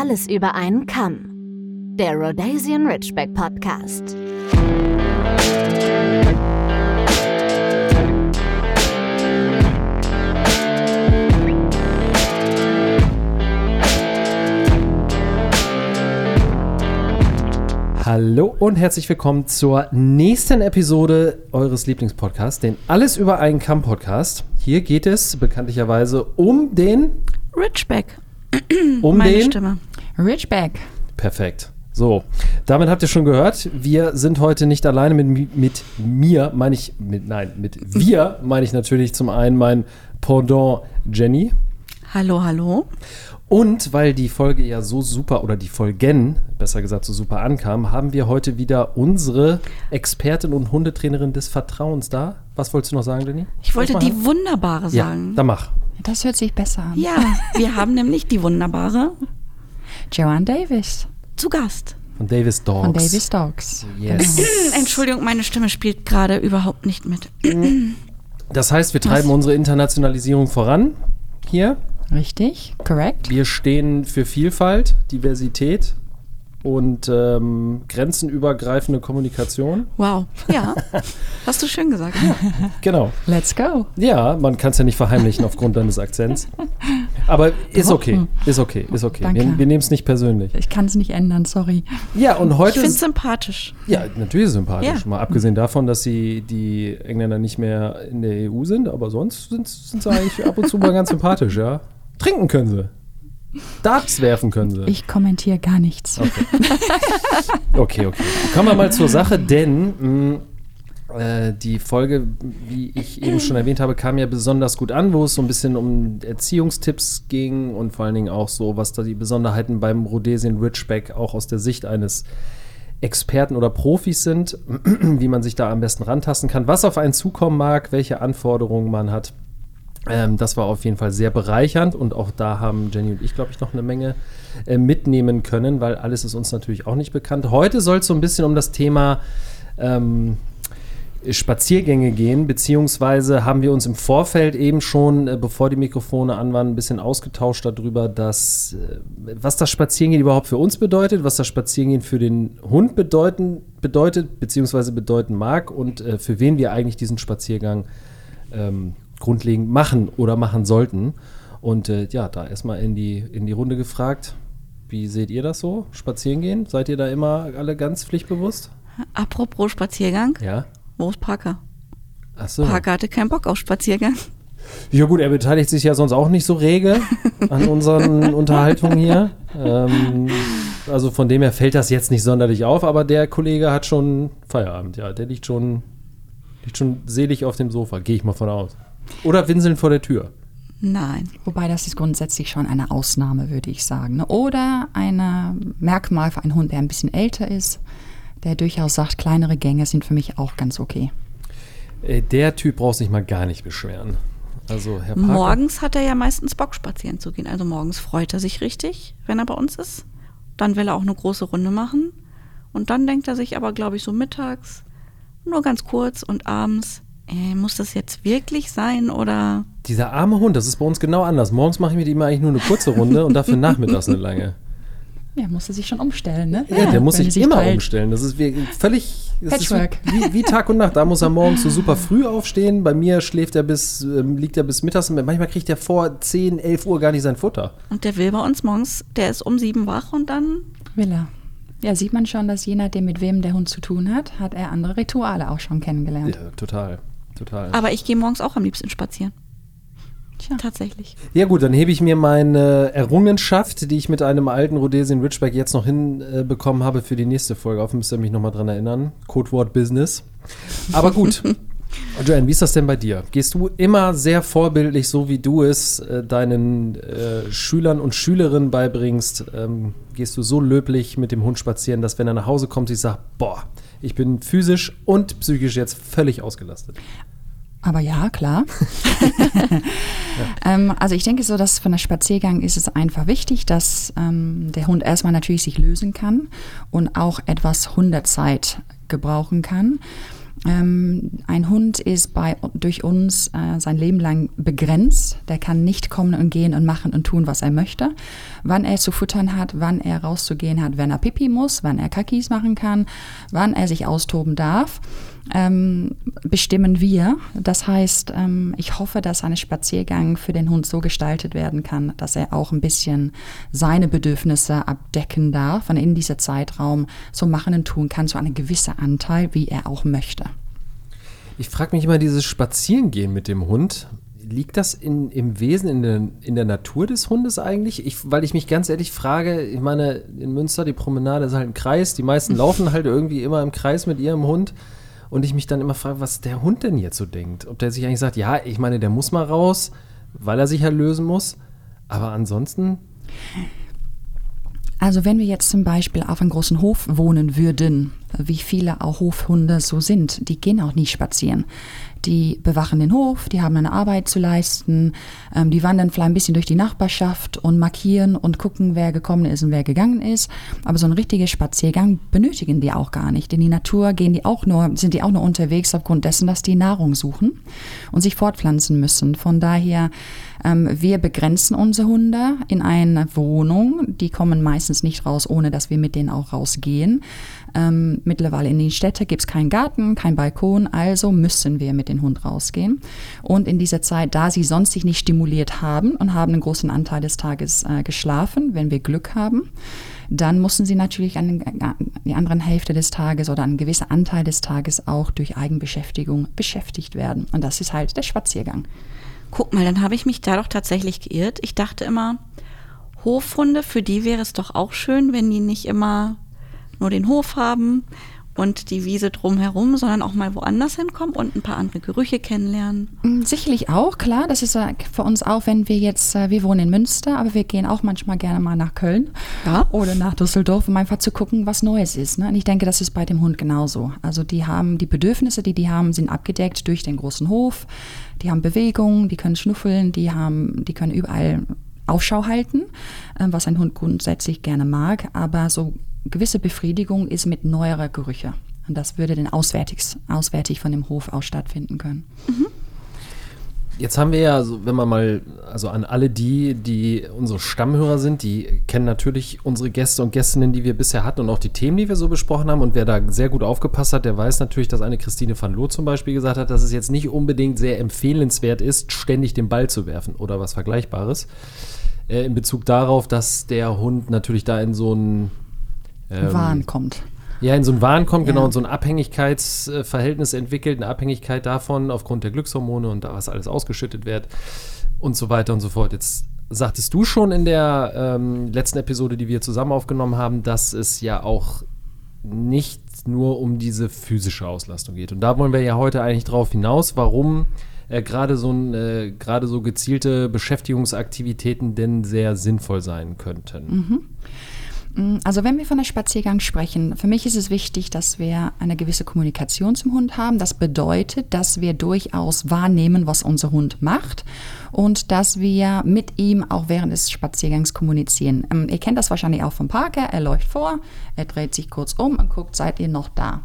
Alles über einen Kamm. Der Rhodesian Ridgeback Podcast. Hallo und herzlich willkommen zur nächsten Episode eures Lieblingspodcasts, den Alles über einen Kamm Podcast. Hier geht es bekanntlicherweise um den Ridgeback. um Meine den Stimme. Ridgeback. Perfekt. So, damit habt ihr schon gehört, wir sind heute nicht alleine mit, mi- mit mir, meine ich, mit, nein, mit wir meine ich natürlich zum einen mein Pendant Jenny Hallo, hallo. und weil die Folge ja so super oder die Folgen, besser gesagt, so super ankam, haben wir heute wieder unsere Expertin und Hundetrainerin des Vertrauens da. Was wolltest du noch sagen, Jenny? Ich wollte die Wunderbare Ja, sagen. dann mach. Das hört sich besser an. Ja, wir haben nämlich die Wunderbare Joanne Davis zu Gast. Von Davis Dogs. von Davis Dogs. Yes. Entschuldigung, meine Stimme spielt gerade überhaupt nicht mit. Das heißt, wir treiben unsere Internationalisierung voran hier. Richtig, korrekt. Wir stehen für Vielfalt, Diversität und ähm, grenzenübergreifende Kommunikation. Wow. Ja, hast du schön gesagt. Genau. Let's go. Ja, man kann es ja nicht verheimlichen aufgrund deines Akzents. Aber ist okay, ist okay, ist okay. Danke. Wir, wir nehmen es nicht persönlich. Ich kann es nicht ändern, sorry. Ja, und Ich heute finde es sympathisch. ja, natürlich sympathisch. Ja. Mal abgesehen davon, dass sie die Engländer nicht mehr in der EU sind, aber sonst sind, sind sie eigentlich ab und zu mal ganz sympathisch, ja. Trinken können sie. Darts werfen können sie. Ich kommentiere gar nichts. Okay, okay. Kommen wir mal zur Sache, denn mh, äh, die Folge, wie ich eben schon erwähnt habe, kam ja besonders gut an, wo es so ein bisschen um Erziehungstipps ging und vor allen Dingen auch so, was da die Besonderheiten beim Rhodesian Ridgeback auch aus der Sicht eines Experten oder Profis sind, wie man sich da am besten rantasten kann, was auf einen zukommen mag, welche Anforderungen man hat. Ähm, das war auf jeden Fall sehr bereichernd und auch da haben Jenny und ich, glaube ich, noch eine Menge äh, mitnehmen können, weil alles ist uns natürlich auch nicht bekannt. Heute soll es so ein bisschen um das Thema ähm, Spaziergänge gehen, beziehungsweise haben wir uns im Vorfeld eben schon, äh, bevor die Mikrofone an waren, ein bisschen ausgetauscht darüber, dass, äh, was das Spazierengehen überhaupt für uns bedeutet, was das Spazierengehen für den Hund bedeuten, bedeutet, beziehungsweise bedeuten mag und äh, für wen wir eigentlich diesen Spaziergang ähm, grundlegend machen oder machen sollten. Und äh, ja, da erstmal in die, in die Runde gefragt, wie seht ihr das so? Spazieren gehen? Seid ihr da immer alle ganz pflichtbewusst? Apropos Spaziergang, Ja. wo ist Parker? Achso. Parker hatte keinen Bock auf Spaziergang. Ja gut, er beteiligt sich ja sonst auch nicht so rege an unseren Unterhaltungen hier. Ähm, also von dem her fällt das jetzt nicht sonderlich auf, aber der Kollege hat schon Feierabend, ja. Der liegt schon, liegt schon selig auf dem Sofa, gehe ich mal von aus. Oder winseln vor der Tür. Nein. Wobei das ist grundsätzlich schon eine Ausnahme, würde ich sagen. ne? Oder ein Merkmal für einen Hund, der ein bisschen älter ist, der durchaus sagt, kleinere Gänge sind für mich auch ganz okay. Äh, der Typ braucht sich mal gar nicht beschweren. Also Herr Parker. Morgens hat er ja meistens Bock, spazieren zu gehen. Also morgens freut er sich richtig, wenn er bei uns ist. Dann will er auch eine große Runde machen. Und dann denkt er sich aber, glaube ich, so mittags, nur ganz kurz und abends, äh, muss das jetzt wirklich sein oder Dieser arme Hund, das ist bei uns genau anders. Morgens mache ich mit ihm eigentlich nur eine kurze Runde und dafür nachmittags eine lange. Ja, musste sich schon umstellen, ne? Ja, der muss er sich immer teilt. umstellen. Das ist wie, völlig das ist Patchwork. Wie, wie Tag und Nacht. Da muss er morgens so super früh aufstehen. Bei mir schläft er bis, ähm, liegt er bis mittags. Und manchmal kriegt er vor 10, 11 Uhr gar nicht sein Futter. und der will bei uns morgens, der ist um sieben wach und dann Will er. Ja, sieht man schon, dass je nachdem, mit wem der Hund zu tun hat, hat er andere Rituale auch schon kennengelernt. Ja, total. Total. Aber ich gehe morgens auch am liebsten spazieren. Tja. Tatsächlich. Ja gut, dann hebe ich mir meine Errungenschaft, die ich mit einem alten Rhodesian Ridgeback jetzt noch hinbekommen habe, für die nächste Folge auf. Müsst ihr mich nochmal dran erinnern. Codewort Business. Aber gut. Joanne, wie ist das denn bei dir? Gehst du immer sehr vorbildlich, so wie du es äh, deinen äh, Schülern und Schülerinnen beibringst, ähm, gehst du so löblich mit dem Hund spazieren, dass wenn er nach Hause kommt, ich sage, boah, ich bin physisch und psychisch jetzt völlig ausgelastet. Aber ja, klar. ähm, also ich denke so, dass von der Spaziergang ist es einfach wichtig, dass ähm, der Hund erstmal natürlich sich lösen kann und auch etwas Hundezeit gebrauchen kann. Ähm, ein Hund ist bei, durch uns äh, sein Leben lang begrenzt. Der kann nicht kommen und gehen und machen und tun, was er möchte. Wann er zu futtern hat, wann er rauszugehen hat, wenn er Pipi muss, wann er Kakis machen kann, wann er sich austoben darf, ähm, bestimmen wir. Das heißt, ähm, ich hoffe, dass ein Spaziergang für den Hund so gestaltet werden kann, dass er auch ein bisschen seine Bedürfnisse abdecken darf und in diesem Zeitraum so machen und tun kann, so einen gewissen Anteil, wie er auch möchte. Ich frage mich immer, dieses Spazierengehen mit dem Hund, liegt das in, im Wesen in der, in der Natur des Hundes eigentlich? Ich, weil ich mich ganz ehrlich frage, ich meine, in Münster, die Promenade ist halt ein Kreis, die meisten laufen halt irgendwie immer im Kreis mit ihrem Hund. Und ich mich dann immer frage, was der Hund denn jetzt so denkt. Ob der sich eigentlich sagt, ja, ich meine, der muss mal raus, weil er sich ja lösen muss. Aber ansonsten. Also wenn wir jetzt zum Beispiel auf einem großen Hof wohnen würden, wie viele auch Hofhunde so sind, die gehen auch nicht spazieren. Die bewachen den Hof, die haben eine Arbeit zu leisten, ähm, die wandern vielleicht ein bisschen durch die Nachbarschaft und markieren und gucken, wer gekommen ist und wer gegangen ist. Aber so ein richtiger Spaziergang benötigen die auch gar nicht. In die Natur gehen die auch nur, sind die auch nur unterwegs aufgrund dessen, dass die Nahrung suchen und sich fortpflanzen müssen. Von daher, wir begrenzen unsere Hunde in eine Wohnung. Die kommen meistens nicht raus, ohne dass wir mit denen auch rausgehen. Ähm, mittlerweile in den Städten gibt es keinen Garten, kein Balkon, also müssen wir mit dem Hund rausgehen. Und in dieser Zeit, da sie sonst sich nicht stimuliert haben und haben einen großen Anteil des Tages äh, geschlafen, wenn wir Glück haben, dann mussten sie natürlich an die anderen Hälfte des Tages oder einen gewissen Anteil des Tages auch durch Eigenbeschäftigung beschäftigt werden. Und das ist halt der Spaziergang. Guck mal, dann habe ich mich da doch tatsächlich geirrt. Ich dachte immer, Hofhunde, für die wäre es doch auch schön, wenn die nicht immer nur den Hof haben und die Wiese drumherum, sondern auch mal woanders hinkommen und ein paar andere Gerüche kennenlernen. Mm, sicherlich auch, klar. Das ist für uns auch, wenn wir jetzt, äh, wir wohnen in Münster, aber wir gehen auch manchmal gerne mal nach Köln ja. oder nach Düsseldorf, um einfach zu gucken, was Neues ist. Ne? Und ich denke, das ist bei dem Hund genauso. Also die haben, die Bedürfnisse, die die haben, sind abgedeckt durch den großen Hof. Die haben Bewegung, die können schnuffeln, die haben, die können überall Ausschau halten, äh, was ein Hund grundsätzlich gerne mag. Aber so gewisse Befriedigung ist mit neuerer Gerüche. Und das würde dann auswärtig, auswärtig von dem Hof aus stattfinden können. Mhm. Jetzt haben wir ja, wenn man mal, also an alle die, die unsere Stammhörer sind, die kennen natürlich unsere Gäste und Gästinnen, die wir bisher hatten und auch die Themen, die wir so besprochen haben. Und wer da sehr gut aufgepasst hat, der weiß natürlich, dass eine Christine van Loo zum Beispiel gesagt hat, dass es jetzt nicht unbedingt sehr empfehlenswert ist, ständig den Ball zu werfen oder was Vergleichbares. Äh, in Bezug darauf, dass der Hund natürlich da in so ein ähm, Wahn kommt. Ja, in so einen Wahn kommt, genau, ja. genau, in so ein Abhängigkeitsverhältnis entwickelt, eine Abhängigkeit davon, aufgrund der Glückshormone und da was alles ausgeschüttet wird und so weiter und so fort. Jetzt sagtest du schon in der ähm, letzten Episode, die wir zusammen aufgenommen haben, dass es ja auch nicht nur um diese physische Auslastung geht. Und da wollen wir ja heute eigentlich drauf hinaus, warum äh, gerade so, äh, so gezielte Beschäftigungsaktivitäten denn sehr sinnvoll sein könnten. Mhm. Mm, also wenn wir von der Spaziergang sprechen, für mich ist es wichtig, dass wir eine gewisse Kommunikation zum Hund haben. Das bedeutet, dass wir durchaus wahrnehmen, was unser Hund macht und dass wir mit ihm auch während des Spaziergangs kommunizieren. Ähm, ihr kennt das wahrscheinlich auch vom Parker. Er läuft vor, er dreht sich kurz um und guckt, seid ihr noch da?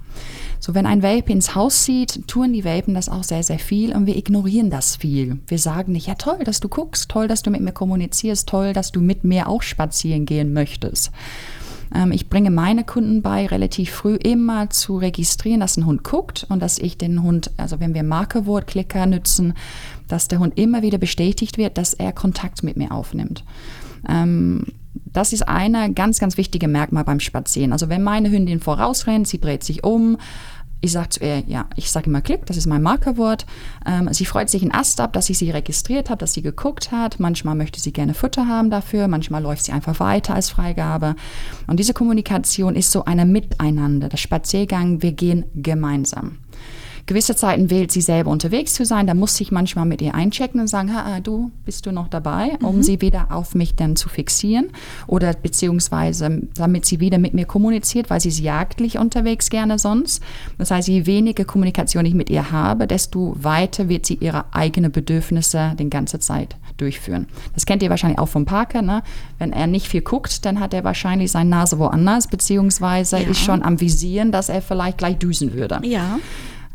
So, wenn ein Welpe ins Haus zieht, tun die Welpen das auch sehr, sehr viel und wir ignorieren das viel. Wir sagen nicht, ja toll, dass du guckst, toll, dass du mit mir kommunizierst, toll, dass du mit mir auch spazieren gehen möchtest. Ähm, ich bringe meine Kunden bei, relativ früh immer zu registrieren, dass ein Hund guckt und dass ich den Hund, also wenn wir Markerwortklicker nutzen, dass der Hund immer wieder bestätigt wird, dass er Kontakt mit mir aufnimmt. Ähm, das ist eine ganz, ganz wichtige Merkmal beim Spazieren. Also wenn meine Hündin vorausrennt, sie dreht sich um, ich sage zu ihr, ja, ich sage immer Klick, das ist mein Markerwort. Ähm, sie freut sich in Ast ab, dass ich sie registriert habe, dass sie geguckt hat. Manchmal möchte sie gerne Futter haben dafür, manchmal läuft sie einfach weiter als Freigabe. Und diese Kommunikation ist so eine Miteinander. Der Spaziergang, wir gehen gemeinsam. Gewisse Zeiten wählt sie selber unterwegs zu sein. Da muss ich manchmal mit ihr einchecken und sagen, ha, du, bist du noch dabei, um mhm. sie wieder auf mich dann zu fixieren oder beziehungsweise damit sie wieder mit mir kommuniziert, weil sie ist jagdlich unterwegs gerne sonst. Das heißt, je weniger Kommunikation ich mit ihr habe, desto weiter wird sie ihre eigenen Bedürfnisse die ganze Zeit durchführen. Das kennt ihr wahrscheinlich auch vom Parker. Ne? Wenn er nicht viel guckt, dann hat er wahrscheinlich seine Nase woanders, beziehungsweise ja. ist schon am Visieren, dass er vielleicht gleich düsen würde. Ja.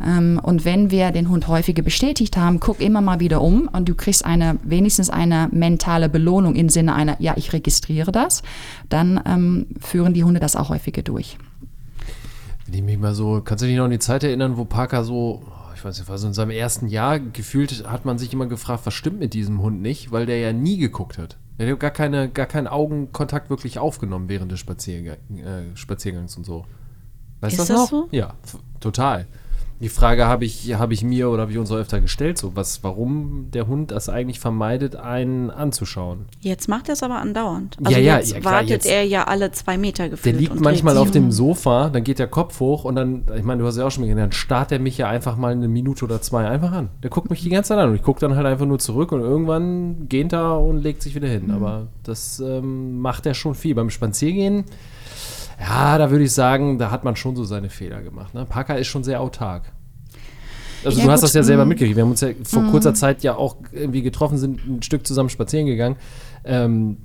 Ähm, und wenn wir den Hund häufiger bestätigt haben, guck immer mal wieder um und du kriegst eine, wenigstens eine mentale Belohnung im Sinne einer, ja, ich registriere das, dann ähm, führen die Hunde das auch häufiger durch. Wenn ich mich mal so, kannst du dich noch an die Zeit erinnern, wo Parker so, ich weiß nicht, war so in seinem ersten Jahr gefühlt, hat man sich immer gefragt, was stimmt mit diesem Hund nicht, weil der ja nie geguckt hat. Er hat gar, keine, gar keinen Augenkontakt wirklich aufgenommen während des Spaziergang, äh, Spaziergangs und so. Weißt du Ist das noch? das so? Ja, total. Die Frage habe ich, habe ich mir oder habe ich uns auch öfter gestellt, so was, warum der Hund das eigentlich vermeidet, einen anzuschauen. Jetzt macht er es aber andauernd. Ja, Also ja, jetzt ja, klar, wartet jetzt- er ja alle zwei Meter Der gefühlt. liegt und manchmal auf dem. Sofa, dann geht der Kopf hoch und dann, ich meine, du hast ja auch schon gesehen, dann starrt er mich ja einfach mal eine Minute oder zwei einfach an. Der guckt mich die ganze Zeit an und ich gucke dann halt einfach nur zurück und irgendwann geht er und legt sich wieder hin. Mhm. Aber das ähm, macht er schon viel. Beim Spaziergehen, ja, da würde ich sagen, da hat man schon so seine Fehler gemacht. Ne? Parker ist schon sehr autark. Also Ja, du hast gut, das ja selber mm. mitgekriegt. Wir haben uns ja vor kurzer Zeit ja auch irgendwie getroffen, sind ein Stück zusammen spazieren gegangen. Ähm,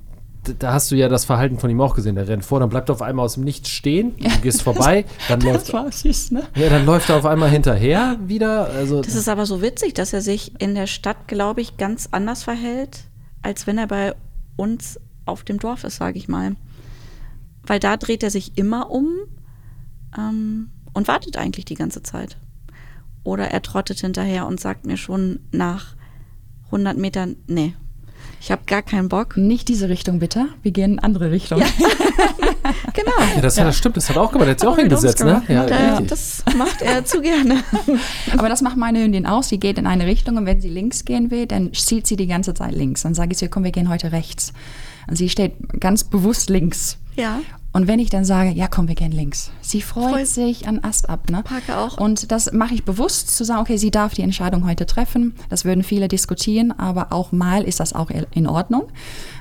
da hast du ja das Verhalten von ihm auch gesehen. Der rennt vor, dann bleibt er auf einmal aus dem Nichts stehen, du gehst vorbei, dann läuft, war süß, ne? ja, dann läuft er auf einmal hinterher wieder. Also Das ist aber so witzig, dass er sich in der Stadt, glaube ich, ganz anders verhält, als wenn er bei uns auf dem Dorf ist, sage ich mal. Weil da dreht er sich immer um ähm, und wartet eigentlich die ganze Zeit. Oder er trottet hinterher und sagt mir schon nach 100 Metern, nee, ich habe gar keinen Bock. Nicht diese Richtung bitte, wir gehen in andere Richtung. Genau. ja, das, Hat, das stimmt, das hat er auch gemacht. Der hat sich auch hingesetzt, ne? Ja, Da, richtig. das macht er zu gerne. Aber das macht meine Hündin aus. Sie geht in eine Richtung und wenn sie links gehen will, dann zieht sie die ganze Zeit links. Dann sage ich ihr, komm, wir gehen heute rechts. Und sie steht ganz bewusst links. Ja. Und wenn ich dann sage, ja komm, wir gehen links, sie freut Freut- sich an Ast ab. Ne? Parker auch. Und das mache ich bewusst, zu sagen, okay, sie darf die Entscheidung heute treffen. Das würden viele diskutieren, aber auch mal ist das auch in Ordnung.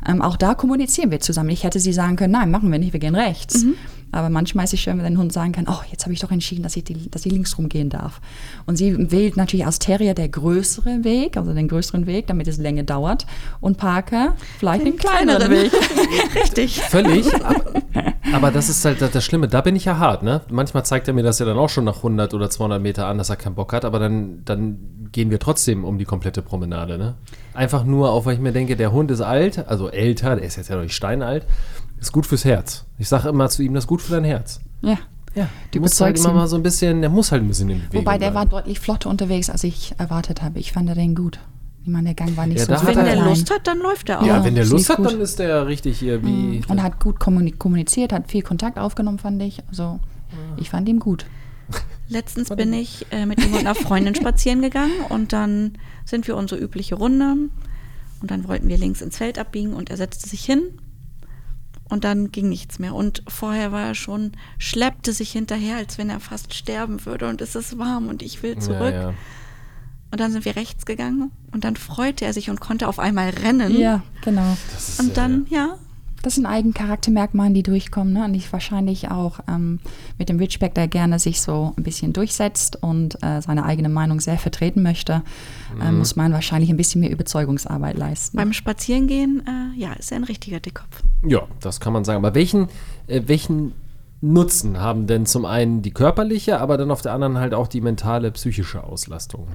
Ähm, auch da kommunizieren wir zusammen. Ich hätte sie sagen können, nein, machen wir nicht, wir gehen rechts. Mhm. Aber manchmal ist es schön, wenn der Hund sagen kann, oh, jetzt habe ich doch entschieden, dass ich, die, dass sie links rumgehen darf. Und sie wählt natürlich als Terrier der größere Weg, also den größeren Weg, damit es länger dauert. Und Parker vielleicht den kleineren Weg. Richtig. Völlig. Aber, aber das ist halt das, das Schlimme. Da bin ich ja hart, ne? Manchmal zeigt er mir das ja dann auch schon nach 100 oder 200 Meter an, dass er keinen Bock hat, aber dann, dann gehen wir trotzdem um die komplette Promenade, ne? Einfach nur, auch weil ich mir denke, der Hund ist alt, also älter, der ist jetzt ja noch nicht steinalt, ist gut fürs Herz. Ich sage immer zu ihm, das ist gut für dein Herz. Ja. Ja, Du musst halt immer ihn. mal so ein bisschen, der muss halt ein bisschen in Bewegung Wobei der war bleiben. deutlich flotter unterwegs, als ich erwartet habe. Ich fand den gut. Ich meine, der Gang war nicht Ja, so da hat Wenn er- der. Lust hat, dann läuft er auch. Ja, Ja, wenn der Lust hat, gut. dann ist der richtig hier wie. Und hat gut kommuni- kommuniziert, hat viel Kontakt aufgenommen, fand ich. Also, ich fand ihn gut. Letztens bin ich äh, mit ihm und einer Freundin spazieren gegangen und dann sind wir unsere übliche Runde und dann wollten wir links ins Feld abbiegen und er setzte sich hin und dann ging nichts mehr. Und vorher war er schon, schleppte sich hinterher, als wenn er fast sterben würde und es ist warm und ich will zurück. Ja, ja. Und dann sind wir rechts gegangen und dann freute er sich und konnte auf einmal rennen. Ja, genau. Das ist, Und dann, ja, Das sind Eigencharaktermerkmale, die durchkommen. Ne? Und ich wahrscheinlich auch ähm, mit dem Ridgeback, der gerne sich so ein bisschen durchsetzt und äh, seine eigene Meinung sehr vertreten möchte, äh, Mhm. muss man wahrscheinlich ein bisschen mehr Überzeugungsarbeit leisten. beim Spazierengehen, äh, ja, ist er ein richtiger Dickkopf. äh, ja, das kann man sagen. Aber welchen, äh, welchen Nutzen haben denn zum einen die körperliche, aber dann auf der anderen halt auch die mentale, psychische Auslastung?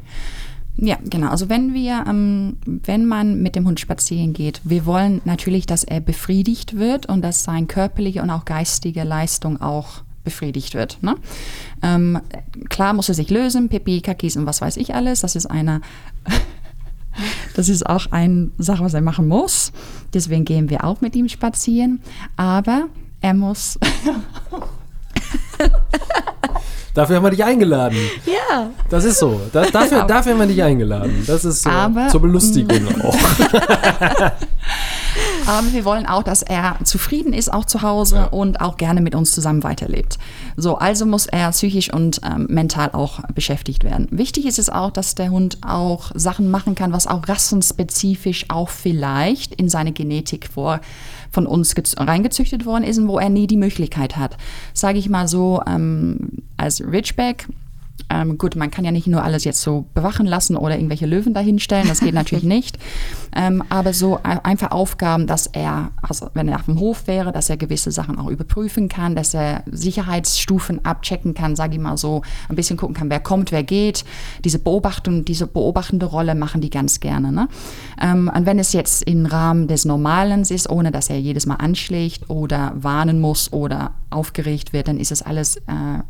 Ja, genau. Also wenn wir, ähm, wenn man mit dem Hund spazieren geht, wir wollen natürlich, dass er befriedigt wird und dass seine körperliche und auch geistige Leistung auch befriedigt wird. Ne? Ähm, klar muss er sich lösen, Pipi, Kakis und was weiß ich alles. Das ist eine, das ist auch eine Sache, was er machen muss. Deswegen gehen wir auch mit ihm spazieren. Aber er muss Dafür haben wir dich eingeladen. Ja, Das ist so. Da, dafür, dafür haben wir dich eingeladen. Das ist so. Aber- zur Belustigung auch. Aber wir wollen auch, dass er zufrieden ist, auch zu Hause Ja. und auch gerne mit uns zusammen weiterlebt. So, also muss er psychisch und ähm, mental auch beschäftigt werden. Wichtig ist es auch, dass der Hund auch Sachen machen kann, was auch rassenspezifisch auch vielleicht in seine Genetik vor von uns gez- reingezüchtet worden ist und wo er nie die Möglichkeit hat. Sage ich mal so, ähm, als Ridgeback Ähm, gut, man kann ja nicht nur alles jetzt so bewachen lassen oder irgendwelche Löwen dahinstellen, das geht natürlich nicht. Ähm, aber so einfach Aufgaben, dass er, also wenn er auf dem Hof wäre, dass er gewisse Sachen auch überprüfen kann, dass er Sicherheitsstufen abchecken kann, sage ich mal so, ein bisschen gucken kann, wer kommt, wer geht. Diese Beobachtung, diese beobachtende Rolle machen die ganz gerne. Ne? Ähm, und wenn es jetzt im Rahmen des Normalen ist, ohne dass er jedes Mal anschlägt oder warnen muss oder aufgeregt wird, dann ist es alles äh,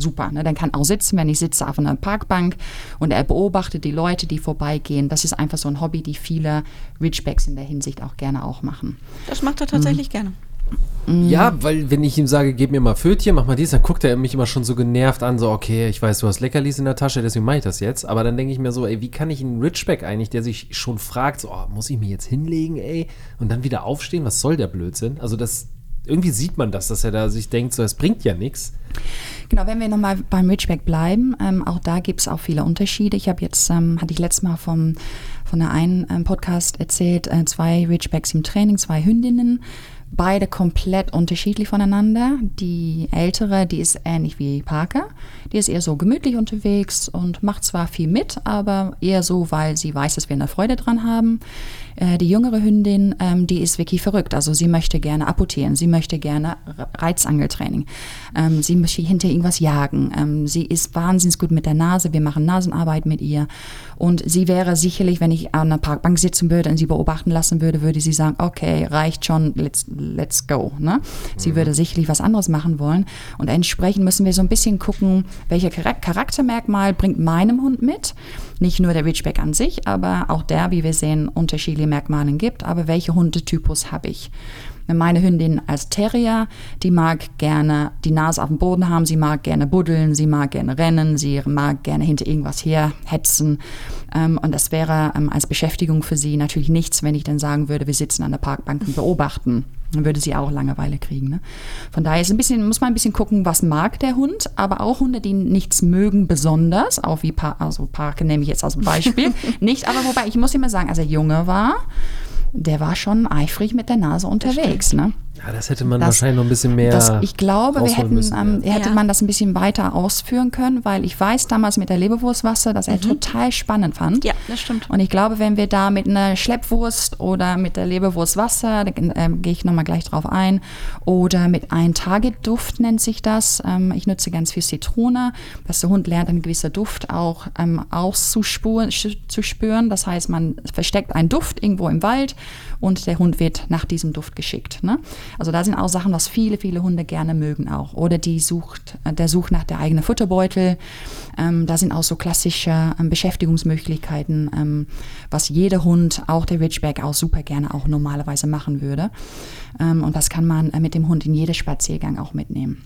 super. Ne? Dann kann auch sitzen, wenn ich sitze auf einer Parkbank und er beobachtet die Leute, die vorbeigehen. Das ist einfach so ein Hobby, die viele Ridgebacks in der Hinsicht auch gerne auch machen. Das macht er tatsächlich mhm. gerne. Ja, weil wenn ich ihm sage, gib mir mal Fötchen, mach mal dies, dann guckt er mich immer schon so genervt an, so, okay, ich weiß, du hast Leckerlis in der Tasche, deswegen mache ich das jetzt. Aber dann denke ich mir so, ey, wie kann ich einen Ridgeback eigentlich, der sich schon fragt, so, oh, muss ich mich jetzt hinlegen, ey, und dann wieder aufstehen, was soll der Blödsinn? Also das, irgendwie sieht man das, dass er da sich denkt, so, es bringt ja nichts. Genau, wenn wir nochmal beim Ridgeback bleiben, ähm, auch da gibt es auch viele Unterschiede. Ich habe jetzt, ähm, hatte ich letztes Mal vom, von der einen ähm, Podcast erzählt, äh, zwei Ridgebacks im Training, zwei Hündinnen beide komplett unterschiedlich voneinander. Die ältere, die ist ähnlich wie Parker. Die ist eher so gemütlich unterwegs und macht zwar viel mit, aber eher so, weil sie weiß, dass wir eine Freude dran haben. Äh, die jüngere Hündin, ähm, die ist wirklich verrückt. Also sie möchte gerne apportieren, sie möchte gerne Reizangeltraining, ähm, sie möchte hinter irgendwas jagen. Ähm, sie ist wahnsinnig gut mit der Nase, wir machen Nasenarbeit mit ihr. Und sie wäre sicherlich, wenn ich an einer Parkbank sitzen würde und sie beobachten lassen würde, würde sie sagen, okay, reicht schon, let's, let's go. Ne? Sie mhm. würde sicherlich was anderes machen wollen. Und entsprechend müssen wir so ein bisschen gucken, welcher Charaktermerkmal bringt meinem Hund mit. Nicht nur der Ridgeback an sich, aber auch der, wie wir sehen, unterschiedliche Merkmale gibt. Aber welche Hundetypus habe ich? Meine Hündin als Terrier, die mag gerne die Nase auf dem Boden haben, sie mag gerne buddeln, sie mag gerne rennen, sie mag gerne hinter irgendwas herhetzen. Ähm, und das wäre ähm, als Beschäftigung für sie natürlich nichts, wenn ich dann sagen würde, wir sitzen an der Parkbank und beobachten. Dann würde sie auch Langeweile kriegen. Ne? Von daher ist ein bisschen, muss man ein bisschen gucken, was mag der Hund, aber auch Hunde, die nichts mögen, besonders, auch wie pa also Parke nehme ich jetzt als Beispiel. nicht, aber wobei, ich muss immer sagen, als er Junge war, der war schon eifrig mit der Nase unterwegs. Ne? Ja, das hätte man das, wahrscheinlich noch ein bisschen mehr. Das, ich glaube, wir hätten, müssen, ähm, ja. hätte man das ein bisschen weiter ausführen können, weil ich weiß damals mit der Leberwurstwasser, dass er mhm. total spannend fand. Ja, das stimmt. Und ich glaube, wenn wir da mit einer Schleppwurst oder mit der Leberwurstwasser, da äh, gehe ich nochmal gleich drauf ein, oder mit einem Target-Duft nennt sich das. Ähm, ich nutze ganz viel Zitrone, dass der Hund lernt, einen gewissen Duft auch ähm, auszuspüren. Zu spüren. Das heißt, man versteckt einen Duft irgendwo im Wald und der Hund wird nach diesem Duft geschickt. Ne? Also da sind auch Sachen, was viele, viele Hunde gerne mögen auch. Oder die sucht, der sucht nach der eigenen Futterbeutel. Ähm, da sind auch so klassische ähm, Beschäftigungsmöglichkeiten, ähm, was jeder Hund, auch der Ridgeback, auch super gerne auch normalerweise machen würde. Ähm, und das kann man äh, mit dem Hund in jedem Spaziergang auch mitnehmen.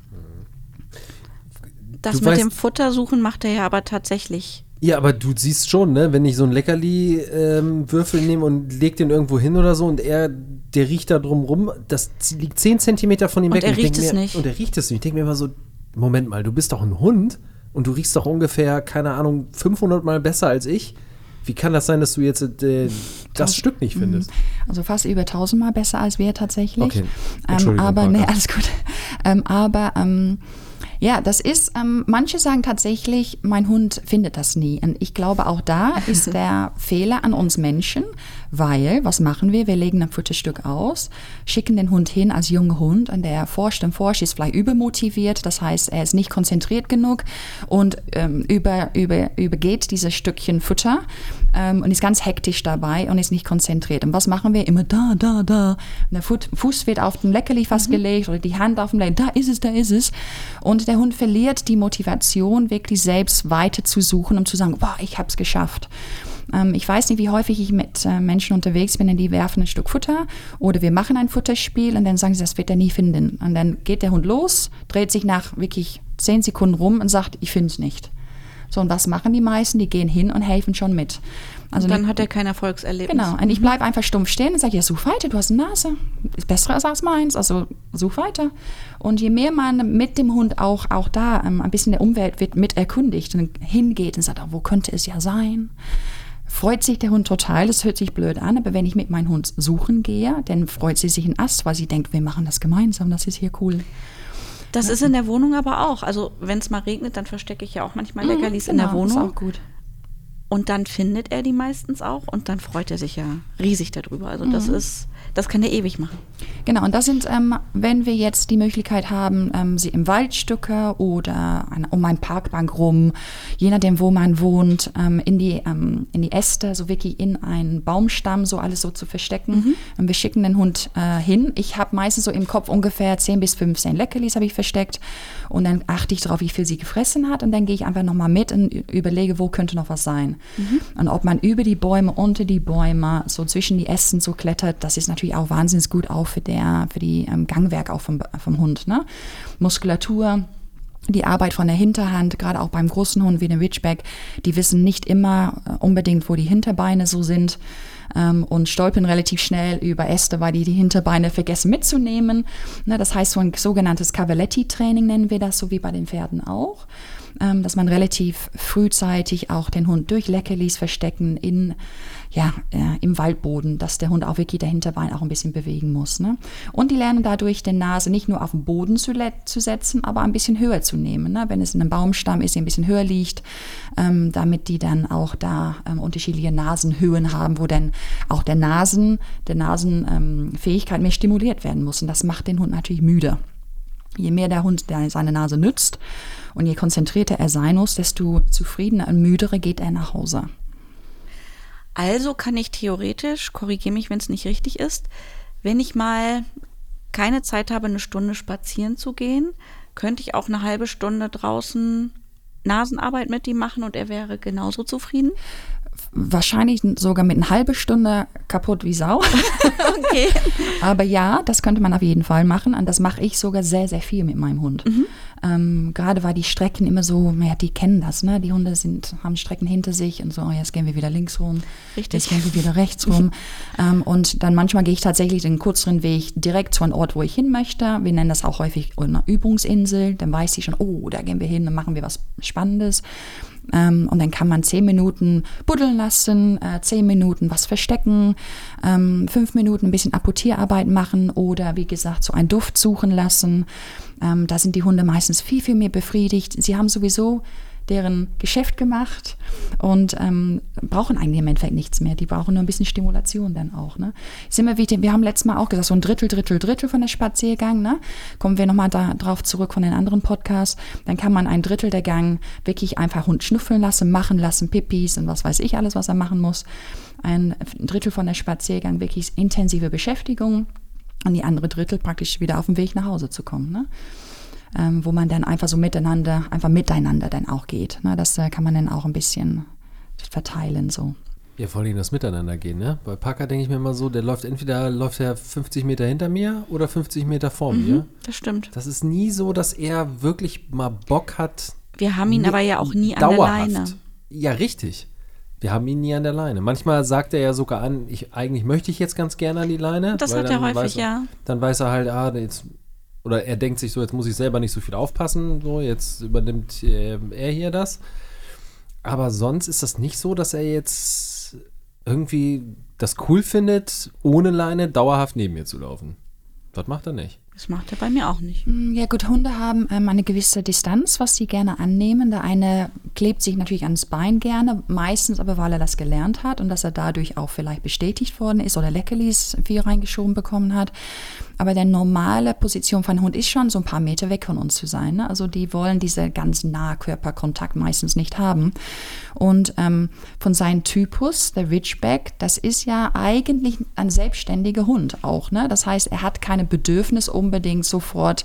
Das du mit dem Futtersuchen macht er ja aber tatsächlich ja, aber du siehst schon, ne, wenn ich so einen Leckerli-Würfel ähm, nehme und leg den irgendwo hin oder so und er, der riecht da drum rum, das liegt 10 Zentimeter von ihm und weg. Er riecht es mir, nicht. Und er riecht es nicht. Ich denke mir immer so, Moment mal, du bist doch ein Hund und du riechst doch ungefähr, keine Ahnung, 500 Mal besser als ich. Wie kann das sein, dass du jetzt äh, das Stück nicht findest? Also fast über 1000 Mal besser als wir tatsächlich. Okay. Ähm, aber, nee, alles gut. Ähm, aber, ähm, ja, das ist, ähm, manche sagen tatsächlich, mein Hund findet das nie. Und ich glaube, auch da ist der Fehler an uns Menschen, weil, was machen wir? Wir legen ein Futterstück aus, schicken den Hund hin als junger Hund und der forscht und forscht, ist vielleicht übermotiviert, das heißt, er ist nicht konzentriert genug und ähm, über, über, übergeht dieses Stückchen Futter ähm, und ist ganz hektisch dabei und ist nicht konzentriert. Und was machen wir? Immer da, da, da. Und der Fuß wird auf den Leckerli fast mhm. gelegt oder die Hand auf dem Leckerli, da ist es, da ist es. Und der Hund verliert die Motivation, wirklich selbst weiter zu suchen, um zu sagen, boah, ich habe es geschafft. Ähm, ich weiß nicht, wie häufig ich mit äh, Menschen unterwegs bin, die werfen ein Stück Futter oder wir machen ein Futterspiel und dann sagen sie, das wird er nie finden. Und dann geht der Hund los, dreht sich nach wirklich zehn Sekunden rum und sagt, ich finde es nicht. So, und was machen die meisten? Die gehen hin und helfen schon mit. Also und dann hat er kein Erfolgserlebnis. Genau. Und ich bleibe einfach stumpf stehen und sage, ja, such weiter, du hast eine Nase. Ist besser als meins, also such weiter. Und je mehr man mit dem Hund auch, auch da ähm, ein bisschen der Umwelt wird mit erkundigt und hingeht und sagt, oh, wo könnte es ja sein? Freut sich der Hund total. Das hört sich blöd an, aber wenn ich mit meinem Hund suchen gehe, dann freut sie sich ein Ast, weil sie denkt, wir machen das gemeinsam, das ist hier cool. Das ist in der Wohnung aber auch. Also wenn es mal regnet, dann verstecke ich ja auch manchmal Leckerlis in der Genau, Ist Wohnung. auch gut. Und dann findet er die meistens auch und dann freut er sich ja riesig darüber. Also das ist, das kann er ewig machen. Genau, und das sind, ähm, wenn wir jetzt die Möglichkeit haben, ähm, sie im Waldstücke oder an, um eine Parkbank rum, je nachdem, wo man wohnt, ähm, in, die, ähm, in die Äste, so wirklich in einen Baumstamm, so alles so zu verstecken. Und wir schicken den Hund äh, hin. Ich habe meistens so im Kopf ungefähr 10 bis 15 Leckerlis habe ich versteckt. Und dann achte ich darauf, wie viel sie gefressen hat. Und dann gehe ich einfach nochmal mit und überlege, wo könnte noch was sein. Und ob man über die Bäume, unter die Bäume, so zwischen die Ästen so klettert, das ist natürlich auch wahnsinnig gut auch für, der, für die ähm, Gangwerk auch vom, vom Hund. Ne? Muskulatur, die Arbeit von der Hinterhand, gerade auch beim großen Hund wie dem Ridgeback, die wissen nicht immer äh, unbedingt, wo die Hinterbeine so sind ähm, und stolpern relativ schnell über Äste, weil die die Hinterbeine vergessen mitzunehmen. Ne, das heißt, so ein sogenanntes Cavaletti-Training nennen wir das, so wie bei den Pferden auch. Ähm, dass man relativ frühzeitig auch den Hund durch Leckerlis verstecken in, ja, äh, im Waldboden, dass der Hund auch wirklich der Hinterbein auch ein bisschen bewegen muss. Ne? Und die lernen dadurch, die Nase nicht nur auf den Boden zu, zu setzen, aber ein bisschen höher zu nehmen. Ne? Wenn es in einem Baumstamm ist, der ein bisschen höher liegt, ähm, damit die dann auch da ähm, unterschiedliche Nasenhöhen haben, wo dann auch der Nasen, der Nasenfähigkeit mehr stimuliert werden muss. Und das macht den Hund natürlich müde. Je mehr der Hund seine Nase nützt und je konzentrierter er sein muss, desto zufriedener und müdere geht er nach Hause. Also kann ich theoretisch, korrigiere mich, wenn es nicht richtig ist, wenn ich mal keine Zeit habe, eine Stunde spazieren zu gehen, könnte ich auch eine halbe Stunde draußen Nasenarbeit mit ihm machen und er wäre genauso zufrieden. Wahrscheinlich sogar mit einer halben Stunde kaputt wie Sau. Okay. Aber ja, das könnte man auf jeden Fall machen. Und das mache ich sogar sehr, sehr viel mit meinem Hund. Ähm, gerade weil die Strecken immer so, ja, die kennen das, ne? Die Hunde sind, haben Strecken hinter sich und so, oh, jetzt gehen wir wieder links rum. Richtig. Jetzt gehen wir wieder rechts rum. ähm, und dann manchmal gehe ich tatsächlich den kürzeren Weg direkt zu einem Ort, wo ich hin möchte. Wir nennen das auch häufig eine Übungsinsel. Dann weiß sie schon, oh, da gehen wir hin, dann machen wir was Spannendes. Ähm, und dann kann man zehn Minuten buddeln lassen, äh, zehn Minuten was verstecken, ähm, fünf Minuten ein bisschen Apportierarbeit machen oder wie gesagt so einen Duft suchen lassen. Ähm, da sind die Hunde meistens viel, viel mehr befriedigt. Sie haben sowieso deren Geschäft gemacht und ähm, brauchen eigentlich im Endeffekt nichts mehr. Die brauchen nur ein bisschen Stimulation dann auch. Ne? Ist immer wichtig, wir haben letztes Mal auch gesagt, so ein Drittel, Drittel, Drittel von der Spaziergang. Ne? Kommen wir nochmal da, drauf zurück von den anderen Podcasts. Dann kann man ein Drittel der Gang wirklich einfach Hund schnüffeln lassen, machen lassen, Pipis und was weiß ich alles, was er machen muss. Ein Drittel von der Spaziergang wirklich intensive Beschäftigung und die andere Drittel praktisch wieder auf dem Weg nach Hause zu kommen. Ne? Ähm, wo man dann einfach so miteinander, einfach miteinander dann auch geht. Ne? Das äh, kann man dann auch ein bisschen verteilen so. Ja, vor allem das Miteinander gehen, ne? Bei Parker denke ich mir immer so, der läuft entweder läuft er 50 Meter hinter mir oder 50 Meter vor mir. Das stimmt. Das ist nie so, dass er wirklich mal Bock hat. Wir haben ihn aber ja auch nie an der dauerhaft. Leine. Ja, richtig. Wir haben ihn nie an der Leine. Manchmal sagt er ja sogar an, ich, eigentlich möchte ich jetzt ganz gerne an die Leine. Das weil hat er dann häufig, weiß ja. Dann weiß er halt, ah, jetzt, oder er denkt sich so, jetzt muss ich selber nicht so viel aufpassen, so, jetzt übernimmt äh, er hier das. Aber sonst ist das nicht so, dass er jetzt irgendwie das cool findet, ohne Leine dauerhaft neben mir zu laufen. Das macht er nicht. Das macht er bei mir auch nicht. Mm, Ja gut, Hunde haben ähm, eine gewisse Distanz, was sie gerne annehmen. Der eine klebt sich natürlich ans Bein gerne, meistens aber, weil er das gelernt hat und dass er dadurch auch vielleicht bestätigt worden ist oder Leckerlis viel reingeschoben bekommen hat. Aber der normale Position von Hund ist schon so ein paar Meter weg von uns zu sein. Ne? Also die wollen diese ganz nahe Körperkontakt meistens nicht haben. Und ähm, von seinem Typus, der Ridgeback, das ist ja eigentlich ein selbstständiger Hund auch. Ne? Das heißt, er hat keine Bedürfnis unbedingt sofort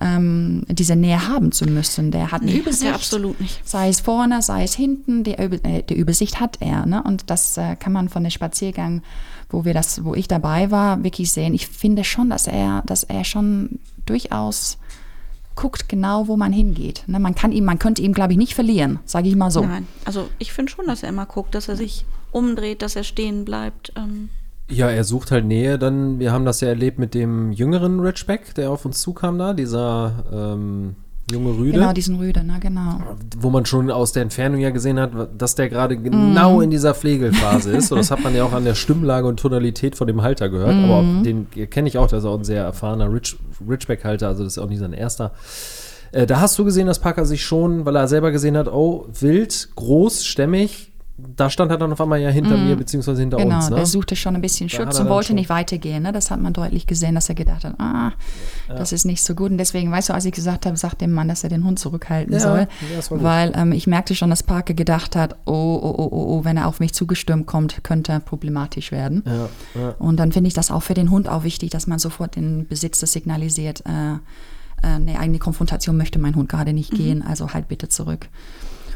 ähm, diese Nähe haben zu müssen. Der hat eine Nee, hat er Übersicht. absolut nicht. Sei es vorne, sei es hinten, die, äh, die Übersicht hat er. Ne? Und das äh, kann man von dem Spaziergang, wo wir das, wo ich dabei war, wirklich sehen. Ich finde schon, dass er, dass er schon durchaus guckt genau, wo man hingeht. Ne? Man kann ihn, man könnte ihn, glaube ich, nicht verlieren, sage ich mal so. Nein, also ich finde schon, dass er immer guckt, dass er sich umdreht, dass er stehen bleibt. Ähm, Ja, er sucht halt Nähe. Dann, wir haben das ja erlebt mit dem jüngeren Ridgeback, der auf uns zukam da, dieser, ähm, junge Rüde. Genau, diesen Rüde, ne, genau. Wo man schon aus der Entfernung ja gesehen hat, dass der gerade genau Mhm. in dieser Pflegephase ist. Und das hat man ja auch an der Stimmlage und Tonalität von dem Halter gehört. Aber Mhm. den kenne ich auch, der ist auch ein sehr erfahrener Rich, Richback-Halter, also das ist auch nicht sein erster. Äh, da hast du gesehen, dass Parker sich schon, weil er selber gesehen hat, oh, wild, groß, stämmig, da stand er dann auf einmal ja hinter mir, beziehungsweise hinter Genau, uns. Ne? der suchte schon ein bisschen Schutz und wollte nicht weitergehen. Ne? Das hat man deutlich gesehen, dass er gedacht hat, ah, das ist nicht so gut. Und deswegen, weißt du, als ich gesagt habe, sagt dem Mann, dass er den Hund zurückhalten Ja, soll. ja, weil ähm, ich merkte schon, dass Parker gedacht hat, oh, oh, oh, oh, oh, wenn er auf mich zugestürmt kommt, könnte er problematisch werden. Ja, ja. Und dann finde ich das auch für den Hund auch wichtig, dass man sofort den Besitzer signalisiert, äh, äh, eine eigene Konfrontation möchte mein Hund gerade nicht gehen, also halt bitte zurück.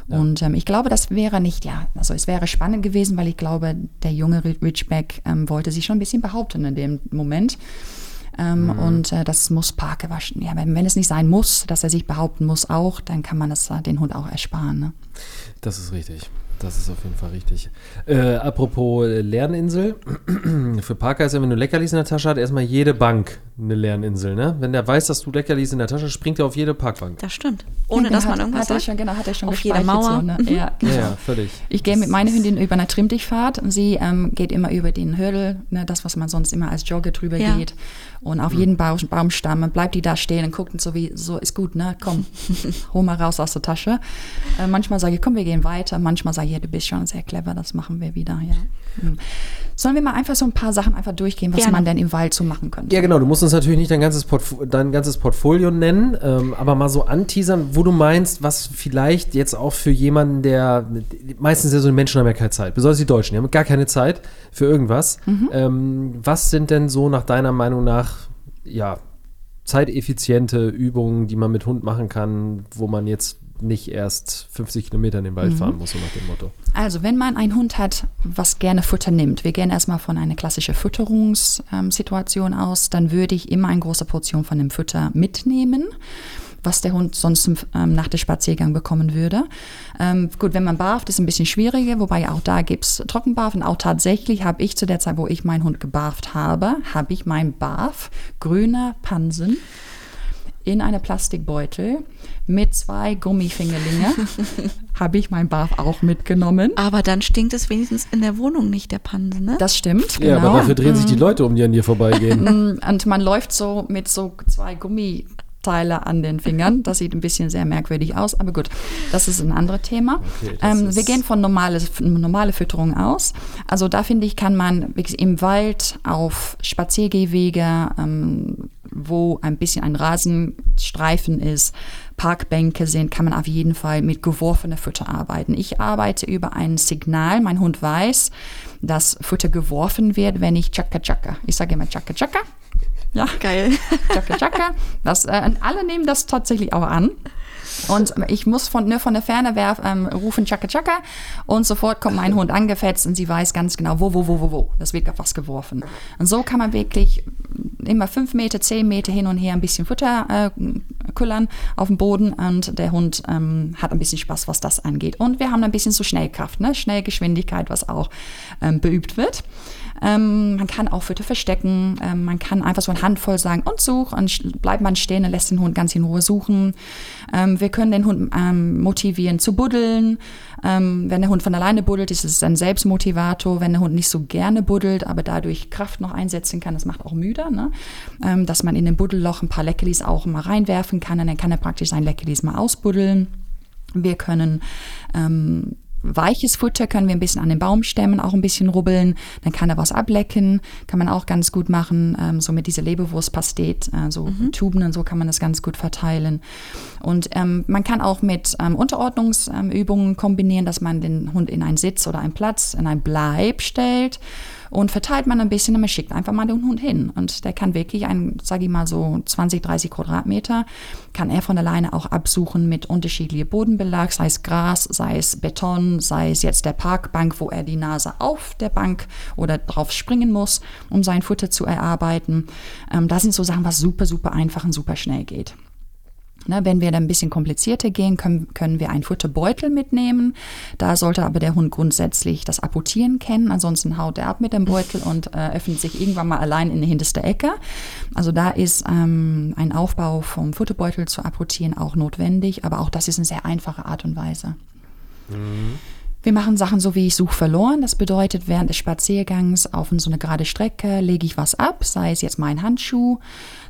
Und ähm, ich glaube, das wäre nicht, ja, also es wäre spannend gewesen, weil ich glaube, der junge Ri- Ridgeback ähm, wollte sich schon ein bisschen behaupten in dem Moment. Ähm, Und äh, das muss Parker waschen. Ja, wenn, wenn es nicht sein muss, dass er sich behaupten muss auch, dann kann man das äh, den Hund auch ersparen. Ne? Das ist richtig. Das ist auf jeden Fall richtig. Äh, apropos Lerninsel. Für Parker ist ja, wenn du Leckerlis in der Tasche hast, erstmal jede Bank eine Lerninsel. Ne? Wenn der weiß, dass du Leckerlis in der Tasche hast, springt er auf jede Parkbank. Das stimmt. Ohne Ja, dass hat, man irgendwas hat er sagt. schon, genau, hat er schon Auf jeder Mauer. So, ne? Mhm. Ja, genau. Ja, völlig. Ich gehe mit meiner Hündin über eine Trimmdichtfahrt und sie ähm, geht immer über den Hürdel, ne, das, was man sonst immer als Jogger drüber Ja. geht. Und auf jeden Baum, Baumstamm bleibt die da stehen und guckt und so wie, so ist gut, ne? Komm, hol mal raus aus der Tasche. Äh, manchmal sage ich, komm, wir gehen weiter. Manchmal sage ich, ja, du bist schon sehr clever, das machen wir wieder, ja. Hm. Sollen wir mal einfach so ein paar Sachen einfach durchgehen, was Gerne. man denn im Wald so machen könnte? Ja, genau. Du musst uns natürlich nicht dein ganzes, Portf dein ganzes Portfolio nennen, ähm, aber mal so anteasern, wo du meinst, was vielleicht jetzt auch für jemanden, der meistens ja so die Menschen haben ja keine Zeit, besonders die Deutschen, die haben gar keine Zeit für irgendwas. Ähm, was sind denn so nach deiner Meinung nach, ja, zeiteffiziente Übungen, die man mit Hund machen kann, wo man jetzt nicht erst 50 Kilometer in den Wald fahren muss, so nach dem Motto. Also, wenn man einen Hund hat, was gerne Futter nimmt, wir gehen erstmal von einer klassischen Fütterungssituation aus, dann würde ich immer eine große Portion von dem Futter mitnehmen was der Hund sonst ähm, nach dem Spaziergang bekommen würde. Ähm, gut, wenn man barft, ist ein bisschen schwieriger, wobei auch da gibt es Trockenbarf. Und auch tatsächlich habe ich zu der Zeit, wo ich meinen Hund gebarft habe, habe ich mein Barf, grüner Pansen, in eine Plastikbeutel mit zwei Gummifingerlinge habe ich mein Barf auch mitgenommen. Aber dann stinkt es wenigstens in der Wohnung nicht, der Pansen, ne? Das stimmt, Ja, genau. aber dafür drehen sich die Leute um, die an dir vorbeigehen. Und man läuft so mit so zwei Gummiteile an den Fingern. Das sieht ein bisschen sehr merkwürdig aus, aber gut, das ist ein anderes Thema. Okay, ähm, wir gehen von normale, normale Fütterung aus. Also da finde ich, kann man wirklich im Wald auf Spaziergehwege, ähm, wo ein bisschen ein Rasenstreifen ist, Parkbänke sind, kann man auf jeden Fall mit geworfener Futter arbeiten. Ich arbeite über ein Signal. Mein Hund weiß, dass Futter geworfen wird, wenn ich Chaka Chaka. Ich sage immer Chaka Chaka. Ja, Geil. Chaka Chaka. Das, äh, alle nehmen das tatsächlich auch an. Und ich muss von, nur von der Ferne werf, ähm, rufen Chaka Chaka und sofort kommt mein Hund angefetzt und sie weiß ganz genau, wo, wo, wo, wo, wo. Das wird was geworfen. Und so kann man wirklich immer fünf Meter, zehn Meter hin und her ein bisschen Futter äh, kullern auf dem Boden und der Hund ähm, hat ein bisschen Spaß, was das angeht. Und wir haben ein bisschen so Schnellkraft, ne? Schnellgeschwindigkeit, was auch ähm, beübt wird. Ähm, man kann auch Futter verstecken. Ähm, man kann einfach so eine Handvoll sagen und such und bleibt man stehen und lässt den Hund ganz in Ruhe suchen. Ähm, wir können den Hund ähm, motivieren zu buddeln. Ähm, wenn der Hund von alleine buddelt, ist es ein Selbstmotivator. Wenn der Hund nicht so gerne buddelt, aber dadurch Kraft noch einsetzen kann, das macht auch müde, ne? ähm, dass man in den Buddelloch ein paar Leckerlis auch mal reinwerfen kann und dann kann er praktisch sein Leckerlis mal ausbuddeln. Wir können ähm, weiches Futter können wir ein bisschen an den Baumstämmen auch ein bisschen rubbeln, dann kann er was ablecken, kann man auch ganz gut machen, ähm, so mit dieser Leberwurstpastet, äh, so Tuben und so kann man das ganz gut verteilen. Und ähm, man kann auch mit ähm, Unterordnungsübungen kombinieren, dass man den Hund in einen Sitz oder einen Platz, in ein Bleib stellt und verteilt man ein bisschen und man schickt einfach mal den Hund hin. Und der kann wirklich ein, sage ich mal so 20, 30 Quadratmeter, kann er von alleine auch absuchen mit unterschiedlichem Bodenbelag, sei es Gras, sei es Beton, sei es jetzt der Parkbank, wo er die Nase auf der Bank oder drauf springen muss, um sein Futter zu erarbeiten. Ähm, das sind so Sachen, was super, super einfach und super schnell geht. Ne, wenn wir dann ein bisschen komplizierter gehen, können, können wir einen Futterbeutel mitnehmen. Da sollte aber der Hund grundsätzlich das Apportieren kennen, ansonsten haut er ab mit dem Beutel und äh, öffnet sich irgendwann mal allein in die hinterste Ecke. Also da ist ähm, ein Aufbau vom Futterbeutel zu apportieren auch notwendig, aber auch das ist eine sehr einfache Art und Weise. Wir machen Sachen so wie ich suche verloren. Das bedeutet, während des Spaziergangs auf so eine gerade Strecke lege ich was ab, sei es jetzt mein Handschuh,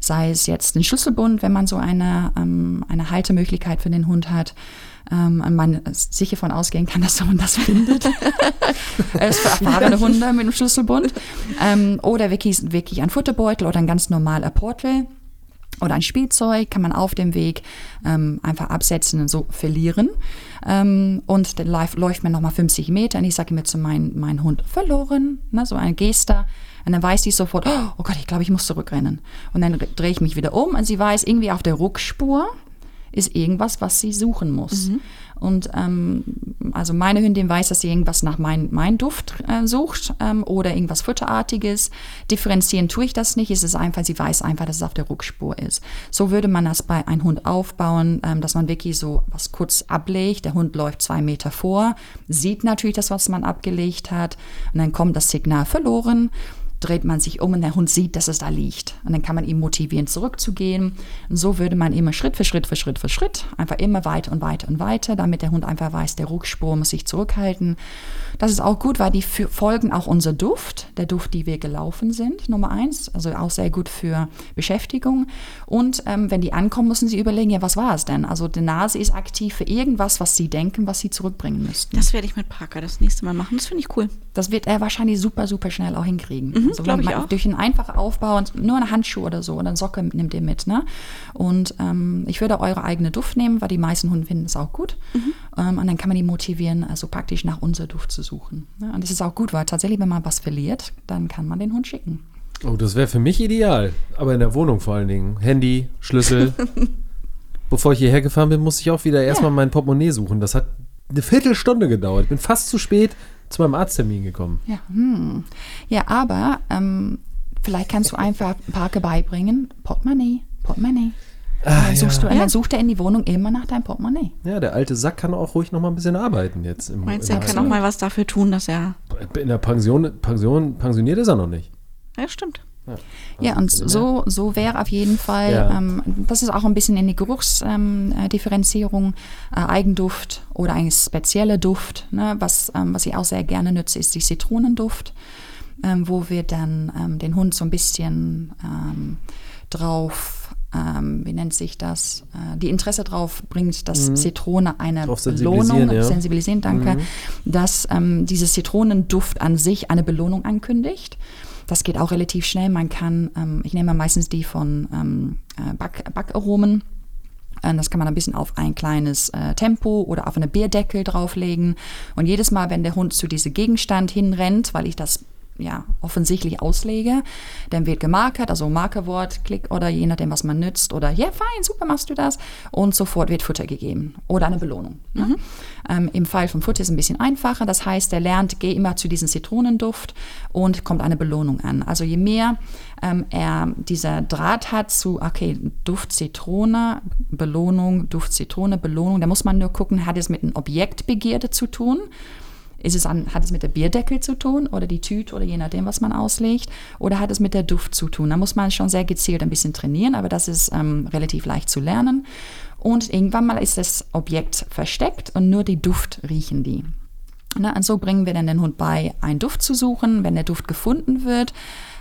sei es jetzt ein Schlüsselbund, wenn man so eine, ähm, eine Haltemöglichkeit für den Hund hat. Ähm, und man sicher von ausgehen kann, dass der Hund das findet. Ist für erfahrene Hunde mit einem Schlüsselbund. Ähm, oder wirklich, wirklich ein Futterbeutel oder ein ganz normaler Portal oder ein Spielzeug kann man auf dem Weg ähm, einfach absetzen und so verlieren. Ähm, und dann läuft, man nochmal 50 Meter und ich sage mir zu meinem mein Hund, verloren, ne, so eine Geste. Und dann weiß die sofort, oh Gott, ich glaube, ich muss zurückrennen. Und dann drehe ich mich wieder um und sie weiß, irgendwie auf der Rückspur ist irgendwas, was sie suchen muss. Und ähm, also meine Hündin weiß, dass sie irgendwas nach mein, mein Duft äh, sucht ähm, oder irgendwas Futterartiges. Differenzieren tue ich das nicht. Es ist einfach, sie weiß einfach, dass es auf der Rückspur ist. So würde man das bei einem Hund aufbauen, ähm, dass man wirklich so was kurz ablegt. Der Hund läuft zwei Meter vor, sieht natürlich das, was man abgelegt hat. Und dann kommt das Signal verloren dreht man sich um und der Hund sieht, dass es da liegt. Und dann kann man ihn motivieren, zurückzugehen. Und so würde man immer Schritt für Schritt für Schritt für Schritt einfach immer weiter und weiter und weiter, damit der Hund einfach weiß, der Rückspur muss sich zurückhalten. Das ist auch gut, weil die folgen auch unser Duft, der Duft, die wir gelaufen sind, Nummer eins. Also auch sehr gut für Beschäftigung. Und ähm, wenn die ankommen, müssen sie überlegen, ja, was war es denn? Also die Nase ist aktiv für irgendwas, was sie denken, was sie zurückbringen müssten. Das werde ich mit Parker das nächste Mal machen. Das finde ich cool. Das wird er wahrscheinlich super, super schnell auch hinkriegen. Mhm, also wenn ich man auch. durch einen einfachen Aufbau und nur eine Handschuhe oder so oder eine Socke nimmt ihr mit. Ne? Und ähm, ich würde eure eigene Duft nehmen, weil die meisten Hunde finden es auch gut. Mhm. Ähm, und dann kann man die motivieren, also praktisch nach unser Duft zu suchen. Ne? Und das ist auch gut, weil tatsächlich, wenn man was verliert, dann kann man den Hund schicken. Oh, das wäre für mich ideal. Aber in der Wohnung vor allen Dingen. Handy, Schlüssel. Bevor ich hierher gefahren bin, musste ich auch wieder erstmal mein Portemonnaie suchen. Das hat eine Viertelstunde gedauert. Ich bin fast zu spät zu meinem Arzttermin gekommen. Ja, hm. ja aber ähm, vielleicht kannst du einfach Parke beibringen, Portemonnaie, Portemonnaie. Ah, dann, suchst ja. du, dann sucht er in die Wohnung immer nach deinem Portemonnaie. ja, der alte Sack kann auch ruhig noch mal ein bisschen arbeiten jetzt. Im, Meinst du, er kann auch mal was dafür tun, dass er. In der Pension, Pension, pensioniert ist er noch nicht. Ja, stimmt. Ja, und Also, so, so wäre auf jeden Fall, Ja. ähm, das ist auch ein bisschen in die Geruchsdifferenzierung, ähm, äh, äh, Eigenduft oder ein spezieller Duft. Ne? Was, ähm, was ich auch sehr gerne nutze, ist die Zitronenduft, ähm, wo wir dann ähm, den Hund so ein bisschen ähm, drauf, ähm, wie nennt sich das, äh, die Interesse drauf bringt, dass Zitrone eine Mhm. Drauf sensibilisieren, Belohnung, ja. Mhm. sensibilisieren, danke, dass ähm, dieses Zitronenduft an sich eine Belohnung ankündigt. Das geht auch relativ schnell. Man kann, ähm, ich nehme meistens die von ähm, äh, Back, Backaromen. Äh, Das kann man ein bisschen auf ein kleines äh, Tempo oder auf eine Bierdeckel drauflegen. Und jedes Mal, wenn der Hund zu diesem Gegenstand hinrennt, weil ich das ja, offensichtlich auslege, dann wird gemarkert, also Markerwort, Klick oder je nachdem, was man nützt oder ja, fein, super, machst du das und sofort wird Futter gegeben oder eine Belohnung. Ne? Ähm, Im Fall von Futter ist es ein bisschen einfacher, das heißt, er lernt, geh immer zu diesem Zitronenduft und kommt eine Belohnung an. Also je mehr ähm, er dieser Draht hat zu, okay, Duft Zitrone, Belohnung, Duft Zitrone, Belohnung, da muss man nur gucken, hat es mit einem Objektbegierde zu tun? Ist es an, hat es mit der Bierdeckel zu tun oder die Tüte oder je nachdem, was man auslegt? Oder hat es mit der Duft zu tun? Da muss man schon sehr gezielt ein bisschen trainieren, aber das ist ähm, relativ leicht zu lernen. Und irgendwann mal ist das Objekt versteckt und nur die Duft riechen die. Na, und so bringen wir dann den Hund bei, einen Duft zu suchen. Wenn der Duft gefunden wird,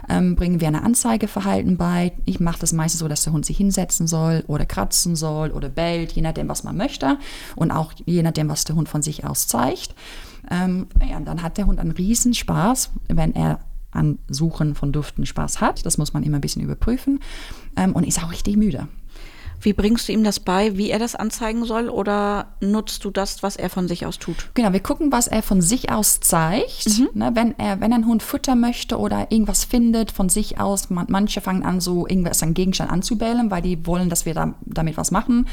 ähm, bringen wir eine Anzeigeverhalten bei. Ich mache das meistens so, dass der Hund sich hinsetzen soll oder kratzen soll oder bellt, je nachdem, was man möchte und auch je nachdem, was der Hund von sich aus zeigt. Ähm, ja, und dann hat der Hund einen riesen Spaß, wenn er an Suchen von Duften Spaß hat. Das muss man immer ein bisschen überprüfen ähm, und ist auch richtig müde. Wie bringst du ihm das bei, wie er das anzeigen soll, oder nutzt du das, was er von sich aus tut? Genau, wir gucken, was er von sich aus zeigt. Ne, wenn, er, wenn ein Hund Futter möchte oder irgendwas findet von sich aus, man, manche fangen an, so irgendwas an Gegenstand anzubellen, weil die wollen, dass wir da, damit was machen.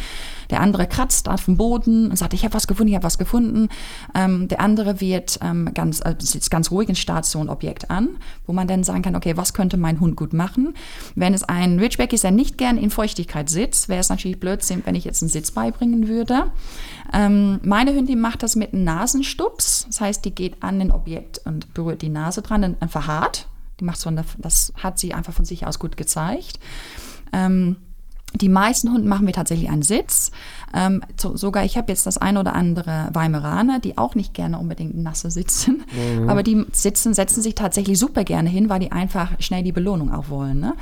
Der andere kratzt auf dem Boden und sagt, ich habe was gefunden, ich habe was gefunden. Ähm, der andere wird ähm, ganz, äh, sitzt ganz ruhig und starrt so ein Objekt an, wo man dann sagen kann, okay, was könnte mein Hund gut machen? Wenn es ein Ridgeback ist, der nicht gern in Feuchtigkeit sitzt, wäre es natürlich Blödsinn, wenn ich jetzt einen Sitz beibringen würde. Ähm, meine Hündin macht das mit einem Nasenstups. Das heißt, die geht an ein Objekt und berührt die Nase dran und verharrt. Die macht so eine, das hat sie einfach von sich aus gut gezeigt. Ähm, die meisten Hunde machen wir tatsächlich einen Sitz. Ähm, so, sogar ich habe jetzt das ein oder andere Weimaraner, die auch nicht gerne unbedingt nasse sitzen, mhm. aber die sitzen, setzen sich tatsächlich super gerne hin, weil die einfach schnell die Belohnung auch wollen. Ne?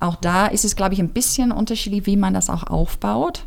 Auch da ist es, glaube ich, ein bisschen unterschiedlich, wie man das auch aufbaut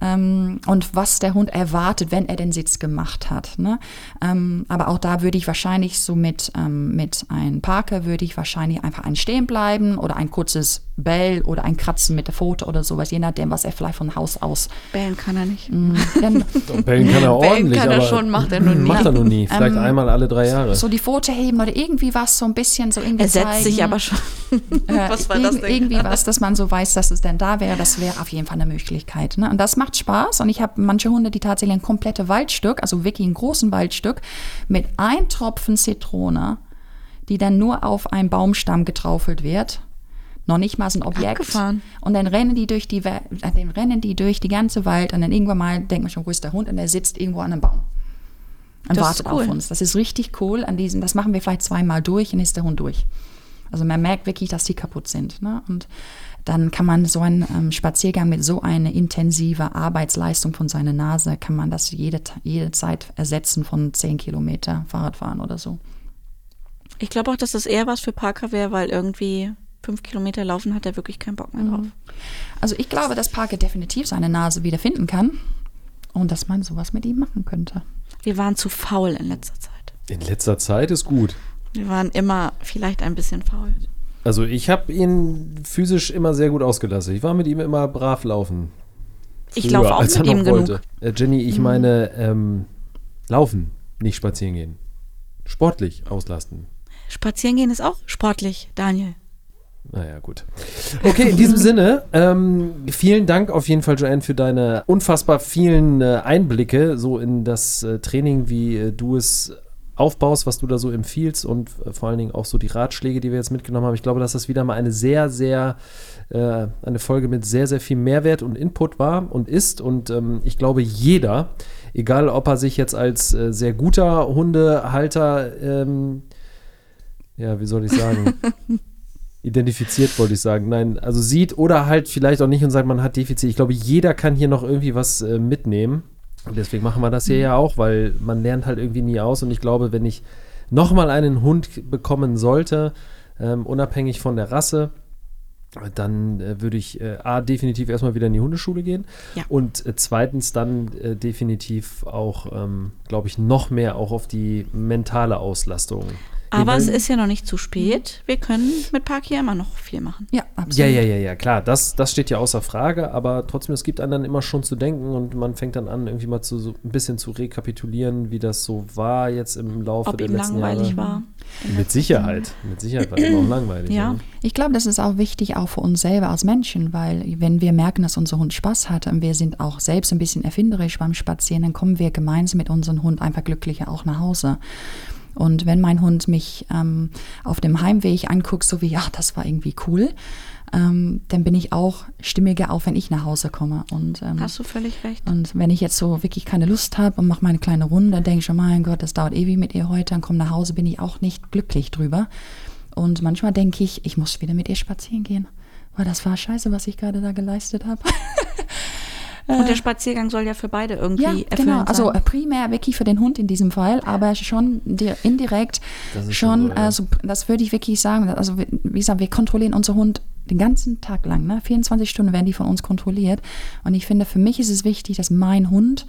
ähm, und was der Hund erwartet, wenn er den Sitz gemacht hat. Ne? Ähm, aber auch da würde ich wahrscheinlich so mit, ähm, mit einem Parker würde ich wahrscheinlich einfach ein Stehen bleiben oder ein kurzes Bell oder ein Kratzen mit der Pfote oder sowas, je nachdem, was er vielleicht von Haus aus. Bellen kann er nicht. Mm, Bellen kann er ordentlich, Bellen kann er schon, macht er nur nie. Macht er nur nie, vielleicht ähm, einmal alle drei Jahre. So die Pfote heben oder irgendwie was, so ein bisschen so irgendwie Er setzt zeigen. sich aber schon. was war das denn? Irgendwie was, dass man so weiß, dass es denn da wäre, das wäre auf jeden Fall eine Möglichkeit. Ne? Und das macht Spaß und ich habe manche Hunde, die tatsächlich ein komplettes Waldstück, also wirklich ein großen Waldstück, mit ein Tropfen Zitrone, die dann nur auf einen Baumstamm getraufelt wird noch nicht mal so ein Objekt. Abgefahren. Und dann rennen die durch die, dann rennen die durch die ganze Wald und dann irgendwann mal denkt man schon, wo ist der Hund? Und er sitzt irgendwo an einem Baum. Und Das wartet ist cool. auf uns. Das ist richtig cool. An diesen, das machen wir vielleicht zweimal durch und ist der Hund durch. Also man merkt wirklich, dass die kaputt sind. Ne? Und dann kann man so einen ähm, Spaziergang mit so einer intensive Arbeitsleistung von seiner Nase, kann man das jede, jede Zeit ersetzen von 10 Kilometer Fahrradfahren oder so. Ich glaube auch, dass das eher was für Parker wäre, weil irgendwie fünf Kilometer laufen hat er wirklich keinen Bock mehr drauf. Also ich glaube, dass Parker definitiv seine Nase wiederfinden kann und dass man sowas mit ihm machen könnte. Wir waren zu faul in letzter Zeit. In letzter Zeit ist gut. Wir waren immer vielleicht ein bisschen faul. Also ich habe ihn physisch immer sehr gut ausgelassen. Ich war mit ihm immer brav laufen. Ich Früher, laufe auch als er mit ihm genug. wollte. Äh, Jenny, ich meine ähm, laufen, nicht spazieren gehen. Sportlich auslasten. Spazieren gehen ist auch sportlich, Daniel. Naja, gut. Okay, in diesem Sinne, ähm, vielen Dank auf jeden Fall, Joanne, für deine unfassbar vielen äh, Einblicke so in das äh, Training, wie äh, du es aufbaust, was du da so empfiehlst und äh, vor allen Dingen auch so die Ratschläge, die wir jetzt mitgenommen haben. Ich glaube, dass das wieder mal eine sehr, sehr, äh, eine Folge mit sehr, sehr viel Mehrwert und Input war und ist. Und ähm, ich glaube, jeder, egal ob er sich jetzt als äh, sehr guter Hundehalter, ähm, ja, wie soll ich sagen, identifiziert, wollte ich sagen. Nein, also sieht oder halt vielleicht auch nicht und sagt, man hat Defizit. Ich glaube, jeder kann hier noch irgendwie was äh, mitnehmen. Und deswegen machen wir das hier ja auch, weil man lernt halt irgendwie nie aus. Und ich glaube, wenn ich nochmal einen Hund bekommen sollte, ähm, unabhängig von der Rasse, dann äh, würde ich äh, A, definitiv erstmal wieder in die Hundeschule gehen Ja. und äh, zweitens dann äh, definitiv auch, ähm, glaube ich, noch mehr auch auf die mentale Auslastung. Aber es ist ja noch nicht zu spät. Wir können mit Park hier immer noch viel machen. Ja, absolut. Ja, ja, ja, ja, klar, das, das steht ja außer Frage, aber trotzdem, es gibt einem dann immer schon zu denken und man fängt dann an, irgendwie mal zu, so ein bisschen zu rekapitulieren, wie das so war jetzt im Laufe Ob der ihm letzten langweilig Jahre. war. Mit Sicherheit, mit Sicherheit war es immer auch langweilig. Ja. ne? Ich glaube, das ist auch wichtig, auch für uns selber als Menschen, weil wenn wir merken, dass unser Hund Spaß hat und wir sind auch selbst ein bisschen erfinderisch beim Spazieren, dann kommen wir gemeinsam mit unserem Hund einfach glücklicher auch nach Hause. Und wenn mein Hund mich ähm, auf dem Heimweg anguckt, so wie, ja, das war irgendwie cool, ähm, dann bin ich auch stimmiger, auch wenn ich nach Hause komme. Und, ähm, Hast du völlig recht. und wenn ich jetzt so wirklich keine Lust habe und mache meine kleine Runde, dann denke ich schon, mein Gott, das dauert ewig mit ihr heute, dann komme nach Hause, bin ich auch nicht glücklich drüber. Und manchmal denke ich, ich muss wieder mit ihr spazieren gehen. Weil das war scheiße, was ich gerade da geleistet habe. Und der Spaziergang soll ja für beide irgendwie Ja, erfüllend genau. Also sein. äh, primär wirklich für den Hund in diesem Fall, aber schon di- indirekt schon schon, so, ja. also das würde ich wirklich sagen. Also wie wie gesagt, wir kontrollieren unseren Hund den ganzen Tag lang. Ne? 24 Stunden werden die von uns kontrolliert. Und ich finde, für mich ist es wichtig, dass mein Hund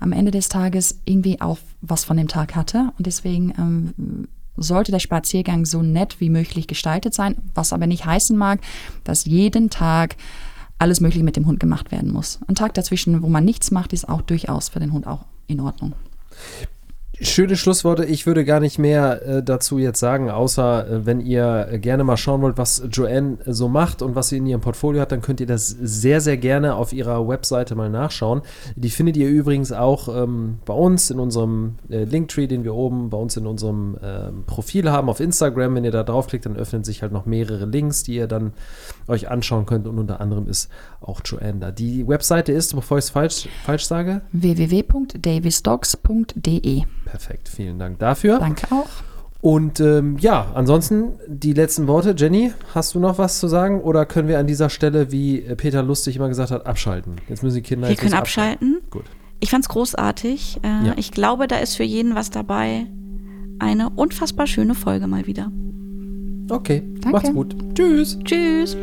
am Ende des Tages irgendwie auch was von dem Tag hatte. Und deswegen ähm, sollte der Spaziergang so nett wie möglich gestaltet sein, was aber nicht heißen mag, dass jeden Tag alles Mögliche mit dem Hund gemacht werden muss. Ein Tag dazwischen, wo man nichts macht, ist auch durchaus für den Hund auch in Ordnung. Schöne Schlussworte. Ich würde gar nicht mehr äh, dazu jetzt sagen, außer äh, wenn ihr äh, gerne mal schauen wollt, was Joanne äh, so macht und was sie in ihrem Portfolio hat, dann könnt ihr das sehr, sehr gerne auf ihrer Webseite mal nachschauen. Die findet ihr übrigens auch ähm, bei uns in unserem äh, Linktree, den wir oben bei uns in unserem ähm, Profil haben auf Instagram. Wenn ihr da draufklickt, dann öffnen sich halt noch mehrere Links, die ihr dann euch anschauen könnt und unter anderem ist auch Joanne da. Die Webseite ist, bevor ich es falsch, falsch sage, www.davisdogs.de. perfekt. Vielen Dank dafür. Danke auch. Und ähm, ja, ansonsten die letzten Worte. Jenny, hast du noch was zu sagen? Oder können wir an dieser Stelle, wie Peter Lustig immer gesagt hat, abschalten? Jetzt müssen die Kinder Wir können was abschalten. Gut. Ich fand's großartig. Äh, Ja. Ich glaube, da ist für jeden was dabei. Eine unfassbar schöne Folge mal wieder. Okay, Danke. macht's gut. Tschüss. Tschüss.